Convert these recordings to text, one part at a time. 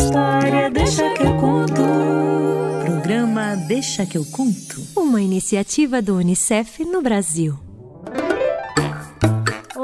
história, deixa que eu conto. Programa Deixa que eu conto. Uma iniciativa do Unicef no Brasil.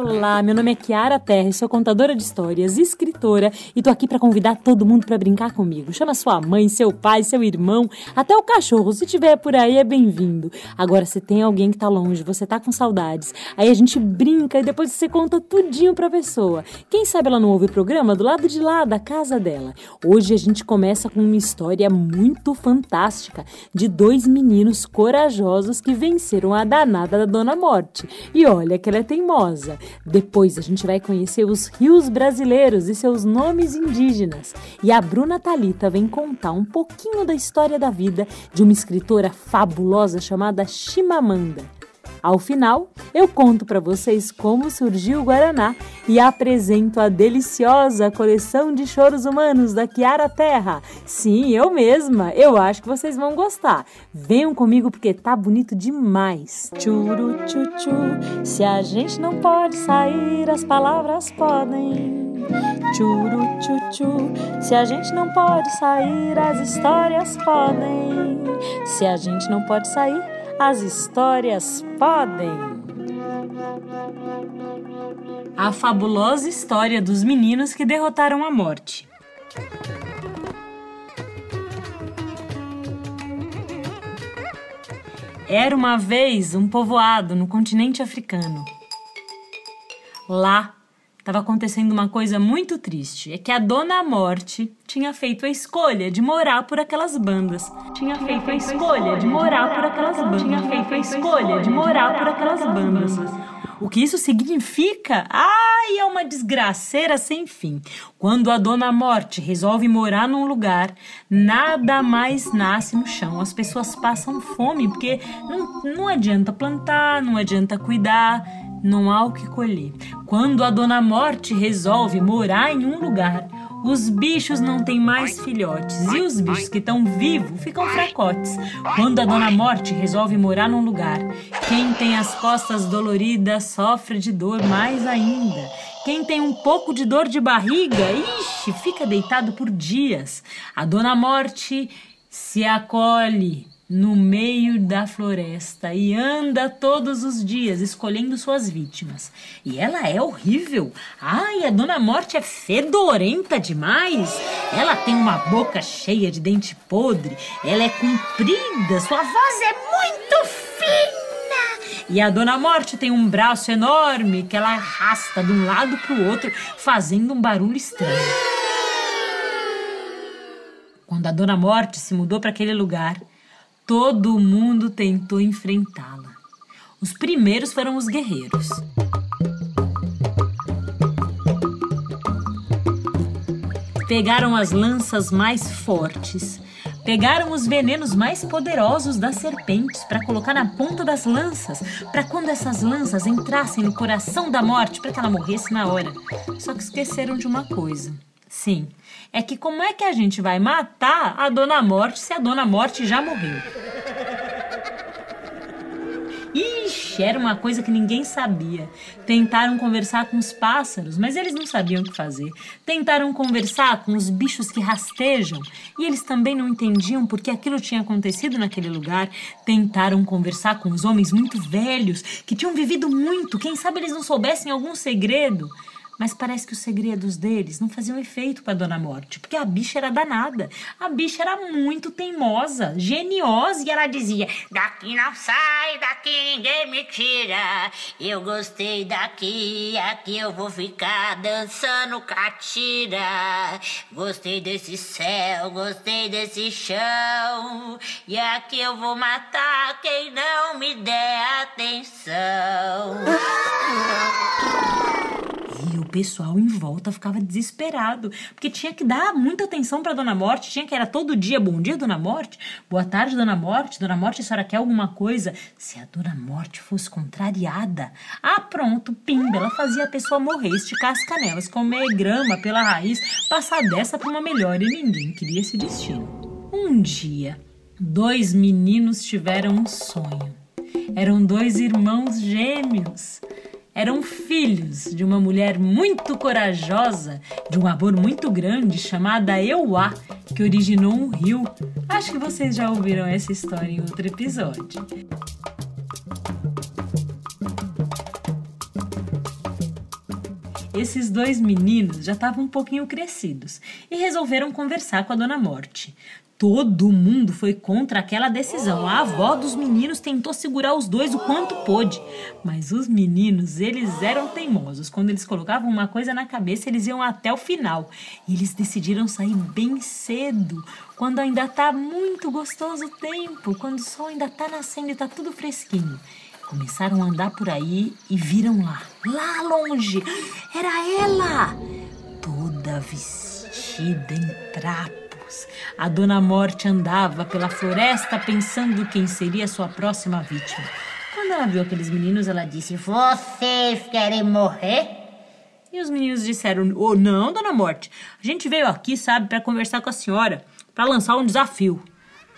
Olá, meu nome é Kiara Terra, sou contadora de histórias, escritora e tô aqui para convidar todo mundo para brincar comigo. Chama sua mãe, seu pai, seu irmão, até o cachorro, se tiver por aí é bem-vindo. Agora, se tem alguém que tá longe, você tá com saudades, aí a gente brinca e depois você conta tudinho pra pessoa. Quem sabe ela não ouve o programa do lado de lá da casa dela. Hoje a gente começa com uma história muito fantástica de dois meninos corajosos que venceram a danada da Dona Morte. E olha que ela é teimosa. Depois a gente vai conhecer os rios brasileiros e seus nomes indígenas. E a Bruna Talita vem contar um pouquinho da história da vida de uma escritora fabulosa chamada Chimamanda. Ao final, eu conto para vocês como surgiu o Guaraná e apresento a deliciosa coleção de choros humanos da Kiara Terra. Sim, eu mesma. Eu acho que vocês vão gostar. Venham comigo porque tá bonito demais. Churu chuchu, se a gente não pode sair, as palavras podem. Churu chuchu, se a gente não pode sair, as histórias podem. Se a gente não pode sair, as histórias podem. A fabulosa história dos meninos que derrotaram a morte. Era uma vez um povoado no continente africano. Lá estava acontecendo uma coisa muito triste. É que a Dona Morte tinha feito a escolha de morar por aquelas bandas. Tinha feito a escolha de morar por aquelas bandas. Tinha feito a escolha de morar por aquelas bandas. O que isso significa? Ai, é uma desgraceira sem fim. Quando a Dona Morte resolve morar num lugar, nada mais nasce no chão. As pessoas passam fome porque não, não adianta plantar, não adianta cuidar não há o que colher. Quando a Dona Morte resolve morar em um lugar, os bichos não têm mais filhotes e os bichos que estão vivos ficam fracotes. Quando a Dona Morte resolve morar num lugar, quem tem as costas doloridas sofre de dor mais ainda. Quem tem um pouco de dor de barriga, ixi, fica deitado por dias. A Dona Morte se acolhe no meio da floresta e anda todos os dias escolhendo suas vítimas. E ela é horrível. Ai, a Dona Morte é fedorenta demais. Ela tem uma boca cheia de dente podre. Ela é comprida. Sua voz é muito fina. E a Dona Morte tem um braço enorme que ela arrasta de um lado para o outro, fazendo um barulho estranho. Quando a Dona Morte se mudou para aquele lugar, Todo mundo tentou enfrentá-la. Os primeiros foram os guerreiros. Pegaram as lanças mais fortes, pegaram os venenos mais poderosos das serpentes para colocar na ponta das lanças, para quando essas lanças entrassem no coração da morte, para que ela morresse na hora. Só que esqueceram de uma coisa. Sim, é que como é que a gente vai matar a Dona Morte se a Dona Morte já morreu? Ixi, era uma coisa que ninguém sabia. Tentaram conversar com os pássaros, mas eles não sabiam o que fazer. Tentaram conversar com os bichos que rastejam, e eles também não entendiam porque aquilo tinha acontecido naquele lugar. Tentaram conversar com os homens muito velhos, que tinham vivido muito, quem sabe eles não soubessem algum segredo. Mas parece que os segredos deles não faziam efeito para Dona Morte, porque a bicha era danada. A bicha era muito teimosa, geniosa, e ela dizia: Daqui não sai, daqui ninguém me tira. Eu gostei daqui, aqui eu vou ficar dançando catira. Gostei desse céu, gostei desse chão, e aqui eu vou matar quem não me der atenção. Pessoal em volta ficava desesperado, porque tinha que dar muita atenção para Dona Morte, tinha que era todo dia, bom dia, Dona Morte, boa tarde, Dona Morte, Dona Morte, a senhora quer alguma coisa? Se a Dona Morte fosse contrariada, ah, pronto, pimba, ela fazia a pessoa morrer, esticar as canelas, comer grama pela raiz, passar dessa para uma melhor e ninguém queria esse destino. Um dia, dois meninos tiveram um sonho. Eram dois irmãos gêmeos eram filhos de uma mulher muito corajosa, de um amor muito grande, chamada Euá, que originou um rio. Acho que vocês já ouviram essa história em outro episódio. Esses dois meninos já estavam um pouquinho crescidos e resolveram conversar com a Dona Morte. Todo mundo foi contra aquela decisão. A avó dos meninos tentou segurar os dois o quanto pôde. Mas os meninos, eles eram teimosos. Quando eles colocavam uma coisa na cabeça, eles iam até o final. E eles decidiram sair bem cedo, quando ainda tá muito gostoso o tempo, quando o sol ainda tá nascendo e tá tudo fresquinho. Começaram a andar por aí e viram lá, lá longe, era ela, toda vestida em trapo a Dona Morte andava pela floresta pensando quem seria sua próxima vítima. Quando ela viu aqueles meninos, ela disse: Vocês querem morrer? E os meninos disseram: Oh, não, Dona Morte. A gente veio aqui, sabe, para conversar com a senhora, para lançar um desafio.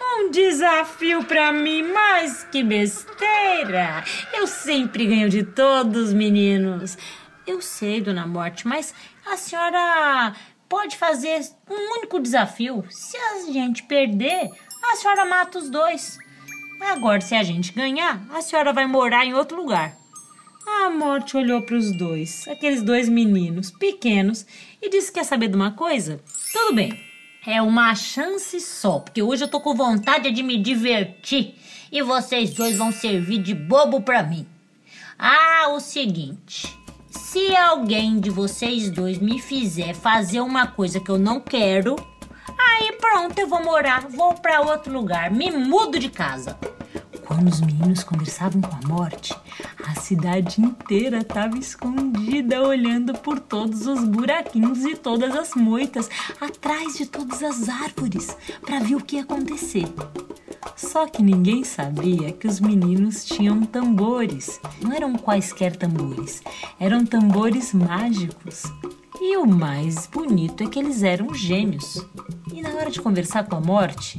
Um desafio para mim, mas que besteira! Eu sempre ganho de todos, meninos. Eu sei, Dona Morte, mas a senhora pode fazer um único desafio. Se a gente perder, a senhora mata os dois. Agora, se a gente ganhar, a senhora vai morar em outro lugar. A morte olhou para os dois, aqueles dois meninos pequenos, e disse: Quer saber de uma coisa? Tudo bem, é uma chance só, porque hoje eu tô com vontade de me divertir e vocês dois vão servir de bobo para mim. Ah, o seguinte: se alguém de vocês dois me fizer fazer uma coisa que eu não quero, aí pronto, eu vou morar, vou para outro lugar, me mudo de casa. Quando os meninos conversavam com a morte, a cidade inteira estava escondida, olhando por todos os buraquinhos e todas as moitas, atrás de todas as árvores, para ver o que ia acontecer. Só que ninguém sabia que os meninos tinham tambores. Não eram quaisquer tambores, eram tambores mágicos. E o mais bonito é que eles eram gêmeos. E na hora de conversar com a morte,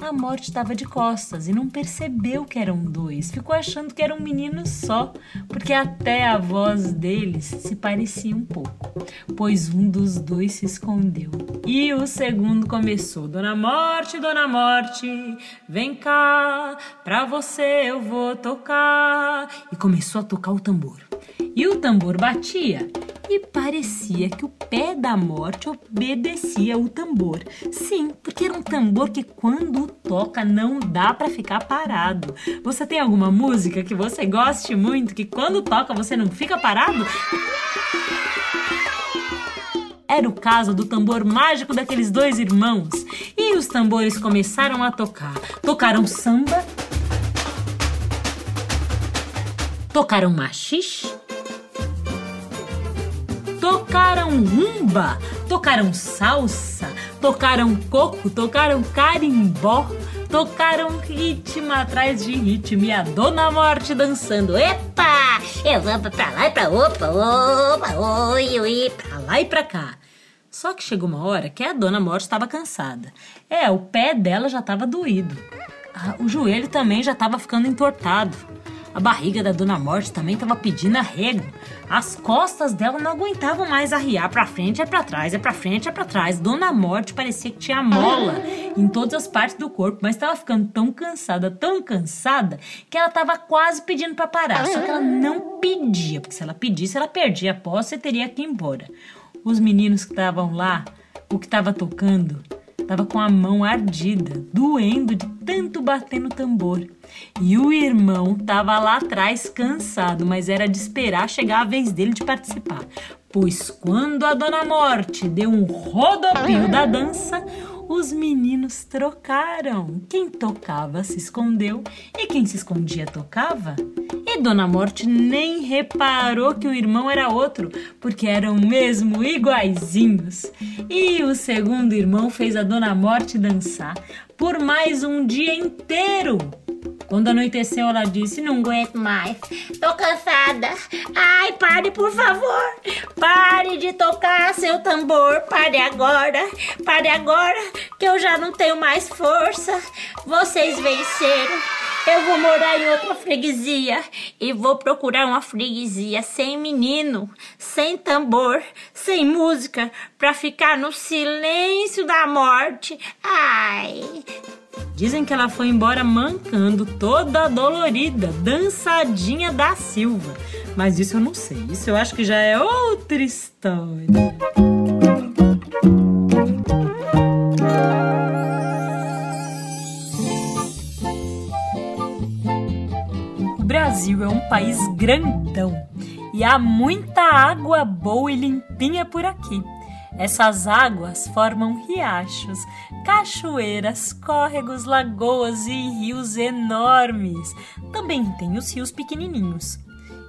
a morte estava de costas e não percebeu que eram dois. Ficou achando que era um menino só, porque até a voz deles se parecia um pouco. Pois um dos dois se escondeu. E o segundo começou: Dona Morte, Dona Morte, vem cá, pra você eu vou tocar. E começou a tocar o tambor. E o tambor batia e parecia que o pé da morte obedecia o tambor. Sim, porque era um tambor que quando toca não dá para ficar parado. Você tem alguma música que você goste muito que quando toca você não fica parado? Era o caso do tambor mágico daqueles dois irmãos. E os tambores começaram a tocar. Tocaram samba, tocaram machixe, tocaram rumba, tocaram salsa, tocaram coco, tocaram carimbó, tocaram ritmo atrás de ritmo e a Dona Morte dançando. Epa! Eu vou pra lá e pra opa, opa, oi, oi. Pra lá e pra cá. Só que chegou uma hora que a Dona Morte estava cansada. É, o pé dela já estava doído. Ah, o joelho também já estava ficando entortado. A barriga da Dona Morte também estava pedindo arrego. As costas dela não aguentavam mais arriar para frente, é para trás, é para frente, é para trás. Dona Morte parecia que tinha mola em todas as partes do corpo, mas estava ficando tão cansada, tão cansada, que ela estava quase pedindo para parar. Só que ela não pedia, porque se ela pedisse, ela perdia a posse e teria que ir embora. Os meninos que estavam lá, o que estava tocando, estava com a mão ardida, doendo de tanto bater no tambor. E o irmão estava lá atrás cansado, mas era de esperar chegar a vez dele de participar. Pois quando a Dona Morte deu um rodopio da dança, os meninos trocaram. Quem tocava se escondeu e quem se escondia tocava. E Dona Morte nem reparou que o irmão era outro, porque eram mesmo iguaizinhos. E o segundo irmão fez a Dona Morte dançar por mais um dia inteiro. Quando anoiteceu, ela disse: Não aguento mais, tô cansada. Ai, pare, por favor. Pare de tocar seu tambor. Pare agora. Pare agora, que eu já não tenho mais força. Vocês venceram. Eu vou morar em outra freguesia e vou procurar uma freguesia sem menino, sem tambor, sem música, pra ficar no silêncio da morte. Ai, Dizem que ela foi embora mancando, toda dolorida, dançadinha da Silva. Mas isso eu não sei. Isso eu acho que já é outra história. O Brasil é um país grandão e há muita água boa e limpinha por aqui. Essas águas formam riachos, cachoeiras, córregos, lagoas e rios enormes. Também tem os rios pequenininhos.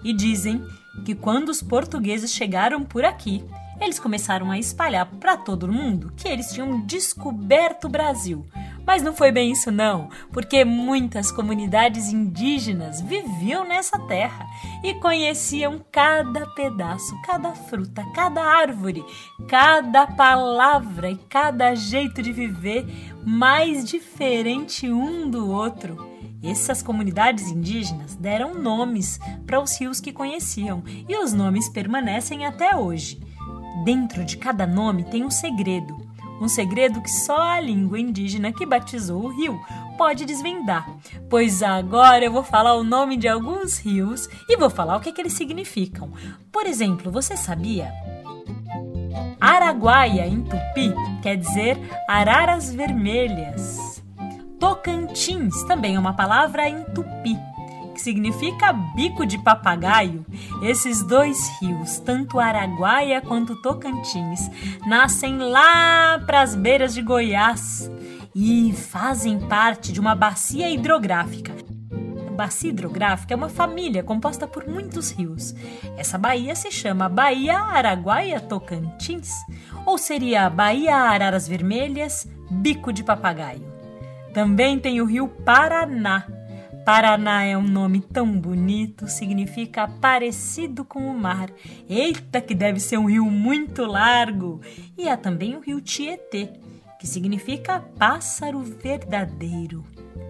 E dizem que quando os portugueses chegaram por aqui, eles começaram a espalhar para todo mundo que eles tinham descoberto o Brasil mas não foi bem isso, não, porque muitas comunidades indígenas viviam nessa terra e conheciam cada pedaço, cada fruta, cada árvore, cada palavra e cada jeito de viver mais diferente um do outro. Essas comunidades indígenas deram nomes para os rios que conheciam e os nomes permanecem até hoje. Dentro de cada nome tem um segredo um segredo que só a língua indígena que batizou o rio pode desvendar. Pois agora eu vou falar o nome de alguns rios e vou falar o que, é que eles significam. Por exemplo, você sabia? Araguaia, em tupi, quer dizer araras vermelhas. Tocantins também é uma palavra em tupi que significa bico de papagaio, esses dois rios, tanto Araguaia quanto Tocantins, nascem lá para as beiras de Goiás e fazem parte de uma bacia hidrográfica. A bacia hidrográfica é uma família composta por muitos rios. Essa baía se chama Baía Araguaia Tocantins, ou seria Baía Araras Vermelhas, Bico de Papagaio. Também tem o rio Paraná, Paraná é um nome tão bonito, significa parecido com o mar. Eita, que deve ser um rio muito largo! E há também o rio Tietê, que significa pássaro verdadeiro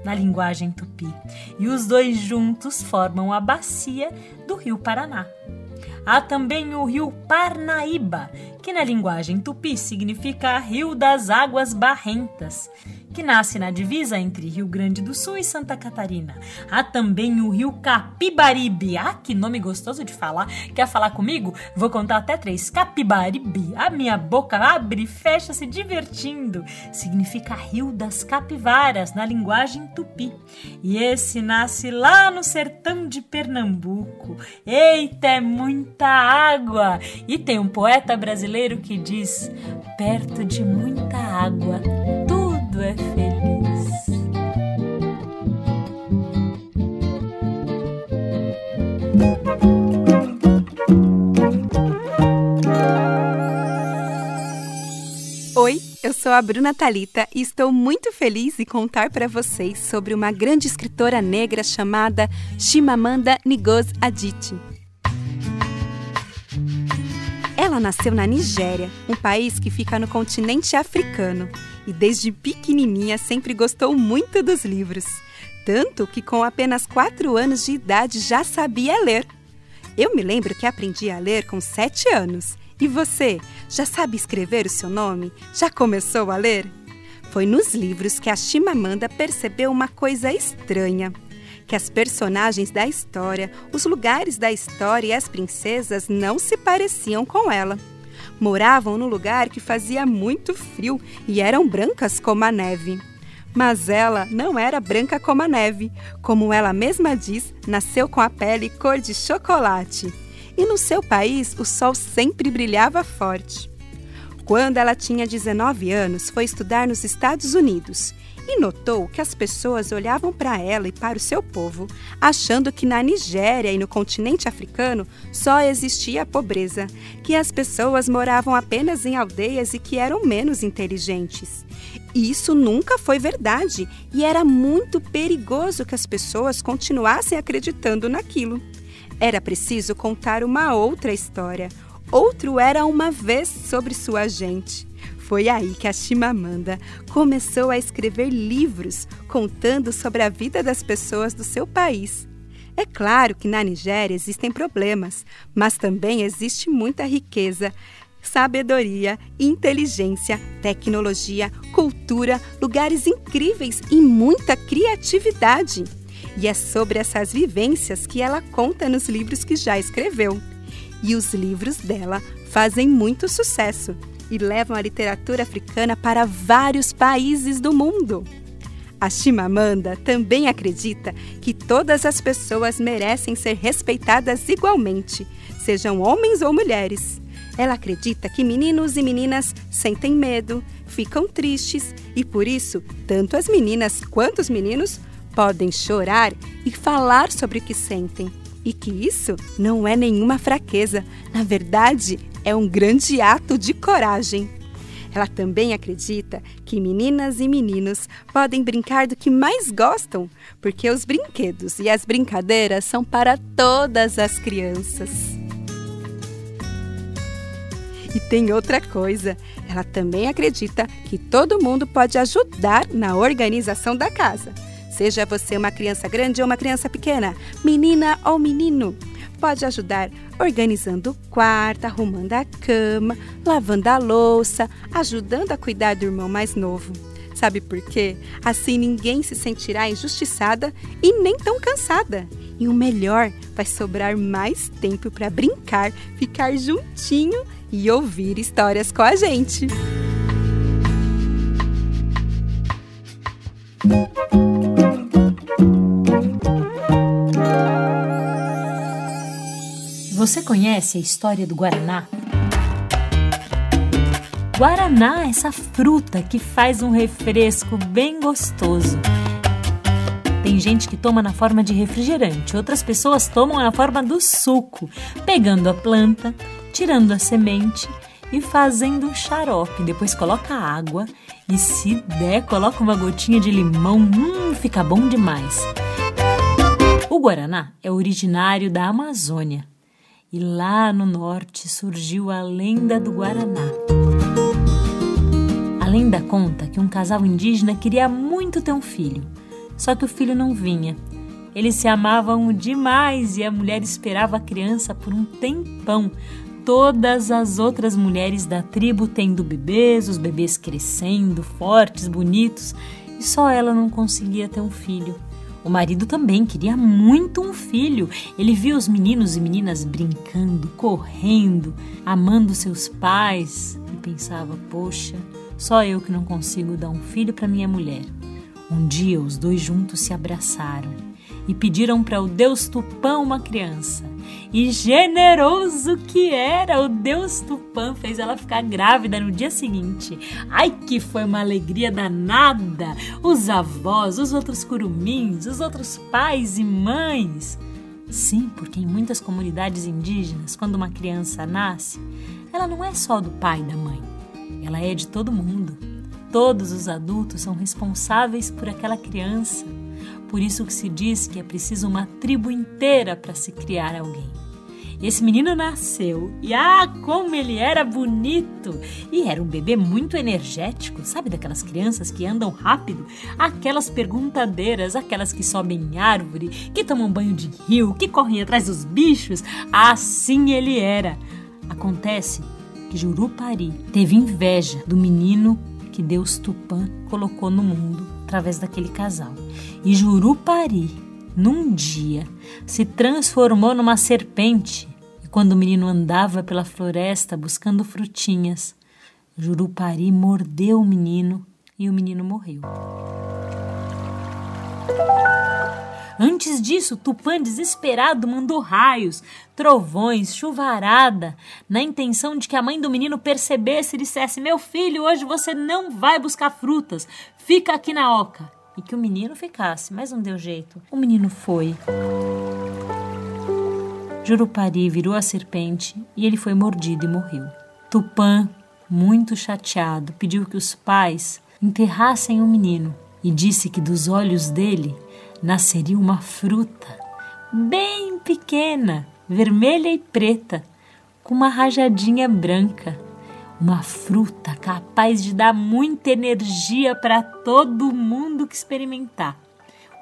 na linguagem tupi. E os dois juntos formam a bacia do rio Paraná. Há também o rio Parnaíba, que na linguagem tupi significa rio das águas barrentas que nasce na divisa entre Rio Grande do Sul e Santa Catarina. Há também o rio Capibaribe. Ah, que nome gostoso de falar. Quer falar comigo? Vou contar até três. Capibaribe. A minha boca abre e fecha se divertindo. Significa rio das capivaras na linguagem tupi. E esse nasce lá no sertão de Pernambuco. Eita, é muita água! E tem um poeta brasileiro que diz: perto de muita água, é feliz. Oi, eu sou a Bruna Talita e estou muito feliz em contar para vocês sobre uma grande escritora negra chamada Chimamanda Ngozi Adichie. Ela nasceu na Nigéria, um país que fica no continente africano e desde pequenininha sempre gostou muito dos livros. Tanto que com apenas 4 anos de idade já sabia ler. Eu me lembro que aprendi a ler com 7 anos. E você, já sabe escrever o seu nome? Já começou a ler? Foi nos livros que a Chimamanda percebeu uma coisa estranha. Que as personagens da história, os lugares da história e as princesas não se pareciam com ela. Moravam no lugar que fazia muito frio e eram brancas como a neve. Mas ela não era branca como a neve. Como ela mesma diz, nasceu com a pele cor de chocolate. E no seu país o sol sempre brilhava forte. Quando ela tinha 19 anos, foi estudar nos Estados Unidos e notou que as pessoas olhavam para ela e para o seu povo, achando que na Nigéria e no continente africano só existia pobreza, que as pessoas moravam apenas em aldeias e que eram menos inteligentes. Isso nunca foi verdade e era muito perigoso que as pessoas continuassem acreditando naquilo. Era preciso contar uma outra história. Outro era uma vez sobre sua gente. Foi aí que a Chimamanda começou a escrever livros contando sobre a vida das pessoas do seu país. É claro que na Nigéria existem problemas, mas também existe muita riqueza, sabedoria, inteligência, tecnologia, cultura, lugares incríveis e muita criatividade. E é sobre essas vivências que ela conta nos livros que já escreveu. E os livros dela fazem muito sucesso e levam a literatura africana para vários países do mundo. A Chimamanda também acredita que todas as pessoas merecem ser respeitadas igualmente, sejam homens ou mulheres. Ela acredita que meninos e meninas sentem medo, ficam tristes e por isso, tanto as meninas quanto os meninos podem chorar e falar sobre o que sentem. E que isso não é nenhuma fraqueza, na verdade, é um grande ato de coragem. Ela também acredita que meninas e meninos podem brincar do que mais gostam, porque os brinquedos e as brincadeiras são para todas as crianças. E tem outra coisa. Ela também acredita que todo mundo pode ajudar na organização da casa. Seja você uma criança grande ou uma criança pequena, menina ou menino pode ajudar organizando o quarto, arrumando a cama, lavando a louça, ajudando a cuidar do irmão mais novo. Sabe por quê? Assim ninguém se sentirá injustiçada e nem tão cansada. E o melhor, vai sobrar mais tempo para brincar, ficar juntinho e ouvir histórias com a gente. Você conhece a história do Guaraná? Guaraná é essa fruta que faz um refresco bem gostoso. Tem gente que toma na forma de refrigerante, outras pessoas tomam na forma do suco, pegando a planta, tirando a semente e fazendo um xarope. Depois coloca água e, se der, coloca uma gotinha de limão. Hum, fica bom demais. O Guaraná é originário da Amazônia e lá no norte surgiu a lenda do Guaraná. A lenda conta que um casal indígena queria muito ter um filho, só que o filho não vinha. Eles se amavam demais e a mulher esperava a criança por um tempão. Todas as outras mulheres da tribo tendo bebês, os bebês crescendo, fortes, bonitos, e só ela não conseguia ter um filho. O marido também queria muito um filho. Ele via os meninos e meninas brincando, correndo, amando seus pais e pensava: poxa, só eu que não consigo dar um filho para minha mulher. Um dia os dois juntos se abraçaram e pediram para o Deus Tupã uma criança. E generoso que era, o Deus Tupã fez ela ficar grávida no dia seguinte. Ai que foi uma alegria danada! Os avós, os outros curumins, os outros pais e mães. Sim, porque em muitas comunidades indígenas, quando uma criança nasce, ela não é só do pai e da mãe, ela é de todo mundo. Todos os adultos são responsáveis por aquela criança. Por isso que se diz que é preciso uma tribo inteira para se criar alguém. Esse menino nasceu e ah, como ele era bonito! E era um bebê muito energético, sabe daquelas crianças que andam rápido, aquelas perguntadeiras, aquelas que sobem em árvore, que tomam banho de rio, que correm atrás dos bichos. Assim ele era. Acontece que Jurupari teve inveja do menino que Deus Tupã colocou no mundo através daquele casal. E Jurupari, num dia, se transformou numa serpente. E quando o menino andava pela floresta buscando frutinhas, Jurupari mordeu o menino e o menino morreu. Antes disso, Tupã, desesperado, mandou raios, trovões, chuvarada, na intenção de que a mãe do menino percebesse e dissesse: Meu filho, hoje você não vai buscar frutas, fica aqui na oca. E que o menino ficasse, mas não deu jeito. O menino foi. Jurupari virou a serpente e ele foi mordido e morreu. Tupã, muito chateado, pediu que os pais enterrassem o menino e disse que dos olhos dele nasceria uma fruta bem pequena, vermelha e preta, com uma rajadinha branca. Uma fruta capaz de dar muita energia para todo mundo que experimentar.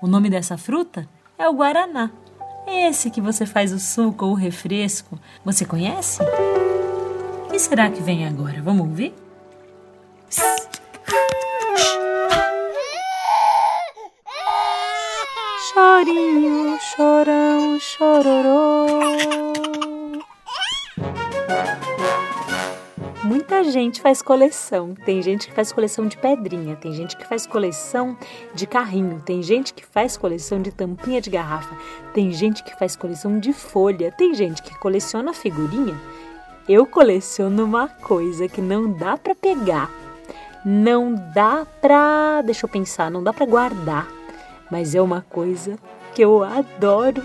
O nome dessa fruta é o guaraná. Esse que você faz o suco ou o refresco, você conhece? O que será que vem agora? Vamos ouvir? Chorinho, chorão, chororô. Gente faz coleção. Tem gente que faz coleção de pedrinha, tem gente que faz coleção de carrinho, tem gente que faz coleção de tampinha de garrafa, tem gente que faz coleção de folha, tem gente que coleciona figurinha. Eu coleciono uma coisa que não dá para pegar, não dá pra, deixa eu pensar, não dá para guardar, mas é uma coisa que eu adoro.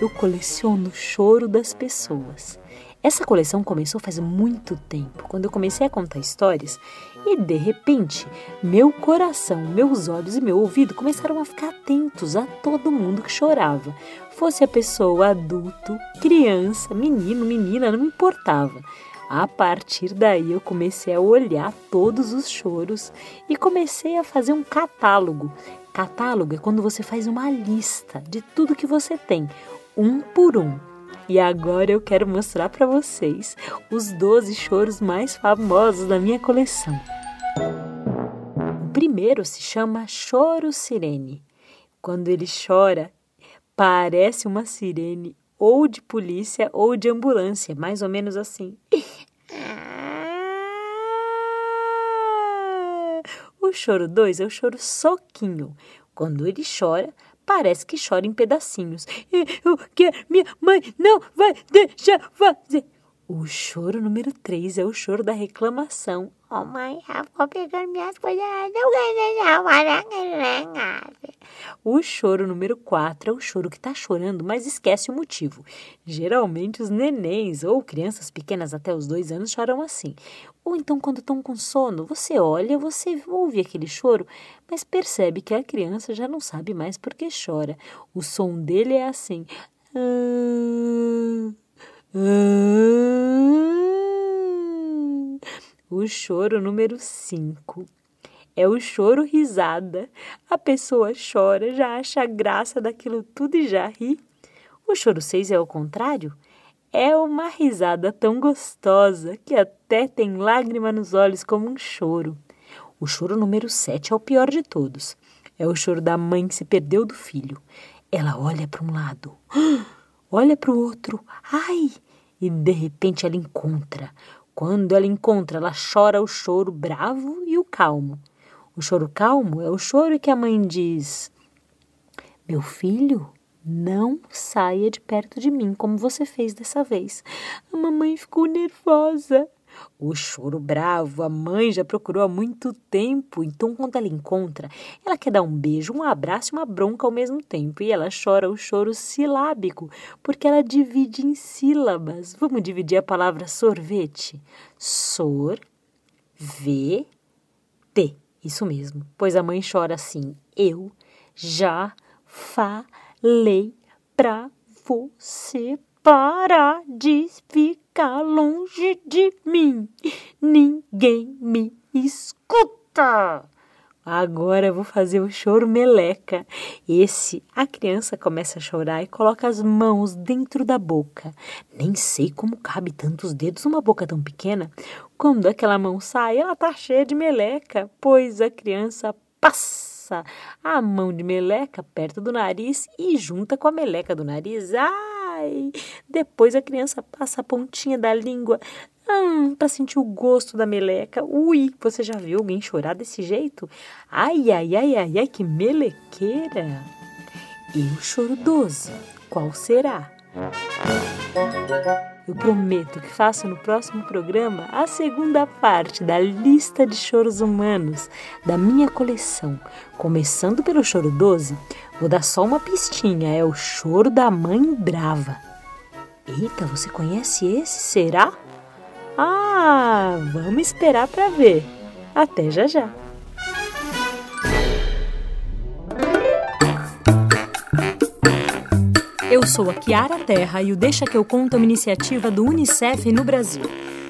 Eu coleciono o choro das pessoas. Essa coleção começou faz muito tempo, quando eu comecei a contar histórias, e de repente, meu coração, meus olhos e meu ouvido começaram a ficar atentos a todo mundo que chorava. Fosse a pessoa adulto, criança, menino, menina, não importava. A partir daí eu comecei a olhar todos os choros e comecei a fazer um catálogo. Catálogo é quando você faz uma lista de tudo que você tem, um por um. E agora eu quero mostrar para vocês os 12 choros mais famosos da minha coleção. O primeiro se chama Choro Sirene. Quando ele chora, parece uma sirene ou de polícia ou de ambulância, mais ou menos assim. O choro 2 é o choro soquinho. Quando ele chora, parece que chora em pedacinhos. Eu quero, minha mãe não vai deixar fazer. O choro número 3 é o choro da reclamação. Oh, mãe, eu vou pegar minhas coisas, não ganho, O choro número 4 é o choro que está chorando, mas esquece o motivo. Geralmente os nenéns ou crianças pequenas até os dois anos choram assim. Ou então, quando estão com sono, você olha, você ouve aquele choro, mas percebe que a criança já não sabe mais por que chora. O som dele é assim. O choro número 5 é o choro risada. A pessoa chora, já acha graça daquilo tudo e já ri. O choro 6 é o contrário. É uma risada tão gostosa que até tem lágrima nos olhos como um choro. O choro número 7 é o pior de todos. É o choro da mãe que se perdeu do filho. Ela olha para um lado, olha para o outro, ai! E de repente ela encontra quando ela encontra, ela chora o choro bravo e o calmo. O choro calmo é o choro que a mãe diz: Meu filho, não saia de perto de mim como você fez dessa vez. A mamãe ficou nervosa. O choro bravo, a mãe já procurou há muito tempo, então quando ela encontra, ela quer dar um beijo, um abraço e uma bronca ao mesmo tempo. E ela chora o choro silábico, porque ela divide em sílabas. Vamos dividir a palavra sorvete? Sor, v, t. Isso mesmo. Pois a mãe chora assim: Eu já falei pra você parar de ficar longe de mim. Ninguém me escuta. Agora vou fazer o choro meleca. Esse, a criança começa a chorar e coloca as mãos dentro da boca. Nem sei como cabe tantos dedos numa boca tão pequena. Quando aquela mão sai, ela tá cheia de meleca, pois a criança passa a mão de meleca perto do nariz e junta com a meleca do nariz. Ai! Depois a criança passa a pontinha da língua hum, para sentir o gosto da meleca. Ui, você já viu alguém chorar desse jeito? Ai, ai, ai, ai, ai, que melequeira! E o choro 12, qual será? Eu prometo que faço no próximo programa a segunda parte da lista de choros humanos da minha coleção. Começando pelo choro 12, vou dar só uma pistinha: é o choro da mãe brava. Eita, você conhece esse? Será? Ah, vamos esperar para ver. Até já já. Eu sou a Kiara Terra e o Deixa que eu conto é uma iniciativa do UNICEF no Brasil.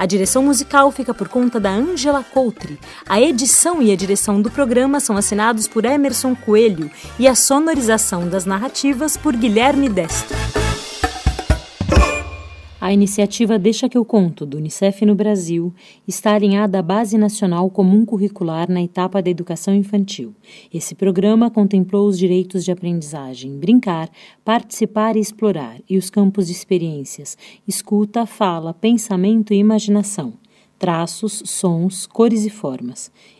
A direção musical fica por conta da Angela Coutre. A edição e a direção do programa são assinados por Emerson Coelho e a sonorização das narrativas por Guilherme Destro. A iniciativa Deixa que eu conto, do Unicef no Brasil, está alinhada à Base Nacional Comum Curricular na etapa da educação infantil. Esse programa contemplou os direitos de aprendizagem, brincar, participar e explorar, e os campos de experiências, escuta, fala, pensamento e imaginação, traços, sons, cores e formas